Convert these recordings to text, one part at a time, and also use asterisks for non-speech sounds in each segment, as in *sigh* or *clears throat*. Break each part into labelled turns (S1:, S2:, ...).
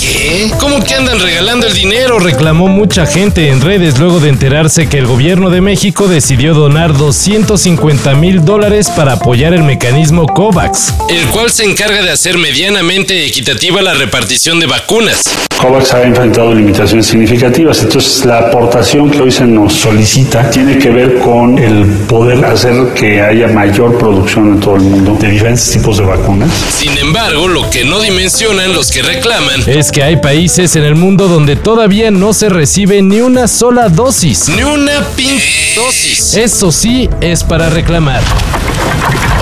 S1: ¿Qué? ¿Cómo que andan regalando el dinero?
S2: Reclamó mucha gente en redes luego de enterarse que el gobierno de México decidió donar 250 mil dólares para apoyar el mecanismo COVAX.
S1: El cual se encarga de hacer medianamente equitativa la repartición de vacunas.
S3: COVAX ha enfrentado limitaciones significativas, entonces la aportación que hoy se nos solicita tiene que ver con el poder hacer que haya mayor producción en todo el mundo de diferentes tipos de vacunas.
S1: Sin embargo, lo que no dimensionan los que reclaman
S2: Es que hay países en el mundo donde todavía no se recibe ni una sola dosis.
S1: ni una pin dosis.
S2: Eso sí es para reclamar.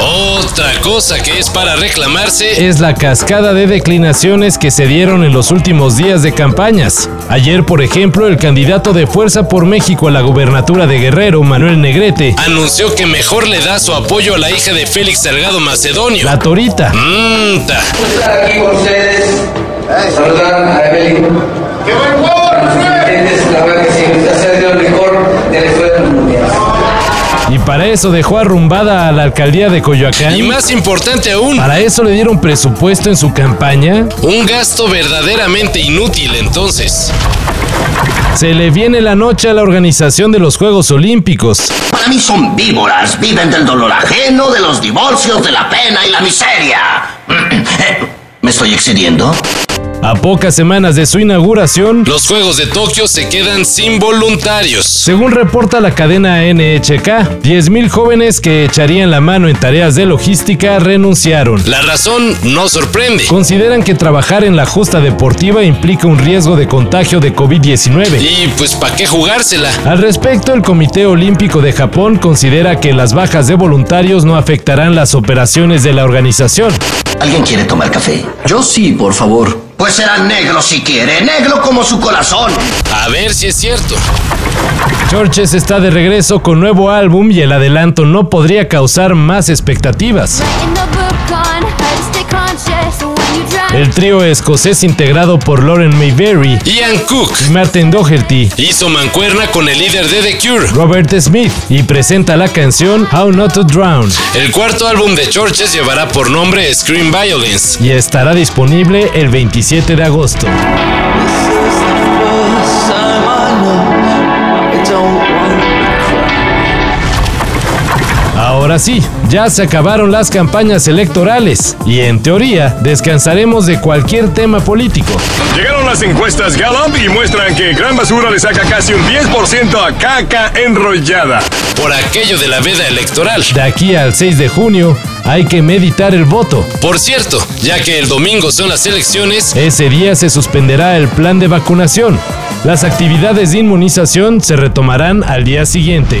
S1: Otra cosa que es para reclamarse
S2: Es la cascada de declinaciones que se dieron en los últimos días de campañas. Ayer, por ejemplo, el candidato de Fuerza por México a la gubernatura de Guerrero, Manuel Negrete,
S1: anunció que mejor le da su apoyo a la hija de Félix Salgado Macedonio.
S2: la Torita,
S1: Mm, ta.
S4: estar aquí con ustedes. Saludar a Evelyn. ¡Qué buen La verdad que sí, usted ha sido el mejor de la historia del mundial.
S2: y para eso dejó arrumbada a la alcaldía de Coyoacán.
S1: Y más importante aún,
S2: Para eso le dieron presupuesto en su campaña.
S1: un gasto verdaderamente inútil entonces.
S2: Se le viene la noche a la organización de los Juegos Olímpicos.
S5: Para mí son víboras, viven del dolor ajeno, de los divorcios, de la pena y la miseria. *clears throat* ¿Me estoy excediendo?
S2: A pocas semanas de su inauguración,
S1: Los Juegos de Tokio se quedan sin voluntarios.
S2: según reporta la cadena NHK, 10.000 jóvenes que echarían la mano en tareas de logística renunciaron.
S1: La razón no sorprende.
S2: Consideran que trabajar en la justa deportiva implica un riesgo de contagio de COVID-19.
S1: Y pues ¿para qué jugársela?
S2: Al respecto, el Comité Olímpico de Japón considera que las bajas de voluntarios no afectarán las operaciones de la organización.
S5: ¿Alguien quiere tomar café?
S6: Yo sí, por favor.
S5: Pues será negro si quiere, negro como su corazón.
S1: A ver si es cierto.
S2: Churches está de regreso con nuevo álbum y el adelanto no podría causar más expectativas. El trío escocés integrado por Lauren Mayberry,
S1: Ian Cook
S2: Martin Doherty,
S1: hizo mancuerna con el líder de The Cure.
S2: Robert Smith y presenta la canción How Not to Drown
S1: El cuarto álbum de Churches llevará por nombre Scream Violence.
S2: y estará disponible el 27 de agosto. Ahora sí, ya se acabaron las campañas electorales y en teoría descansaremos de cualquier tema político.
S7: Llegaron las encuestas Gallup y muestran que Gran Basura le saca casi un 10% a caca enrollada.
S1: Por aquello de la veda electoral.
S2: De aquí al 6 de junio hay que meditar el voto.
S1: Por cierto, ya que el domingo son las elecciones,
S2: Ese día se suspenderá el plan de vacunación. Las actividades de inmunización se retomarán al día siguiente